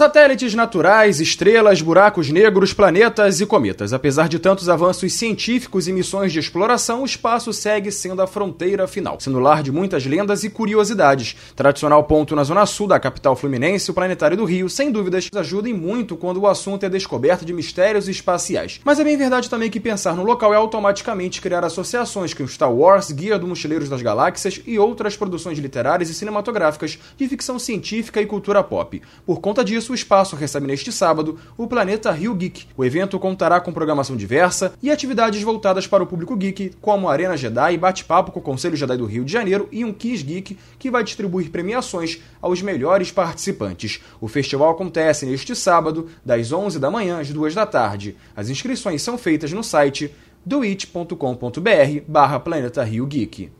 Satélites naturais, estrelas, buracos negros, planetas e cometas. Apesar de tantos avanços científicos e missões de exploração, o espaço segue sendo a fronteira final, sendo lar de muitas lendas e curiosidades. Tradicional ponto na zona sul da capital fluminense, o Planetário do Rio, sem dúvidas, ajuda em muito quando o assunto é descoberta de mistérios espaciais. Mas é bem verdade também que pensar no local é automaticamente criar associações com Star Wars, Guia do Mochileiros das Galáxias e outras produções literárias e cinematográficas de ficção científica e cultura pop. Por conta disso, o espaço recebe neste sábado o Planeta Rio Geek. O evento contará com programação diversa e atividades voltadas para o público geek, como Arena Jedi, bate-papo com o Conselho Jedi do Rio de Janeiro e um Kiss Geek que vai distribuir premiações aos melhores participantes. O festival acontece neste sábado, das 11 da manhã às 2 da tarde. As inscrições são feitas no site doit.com.br barra Planeta Rio Geek.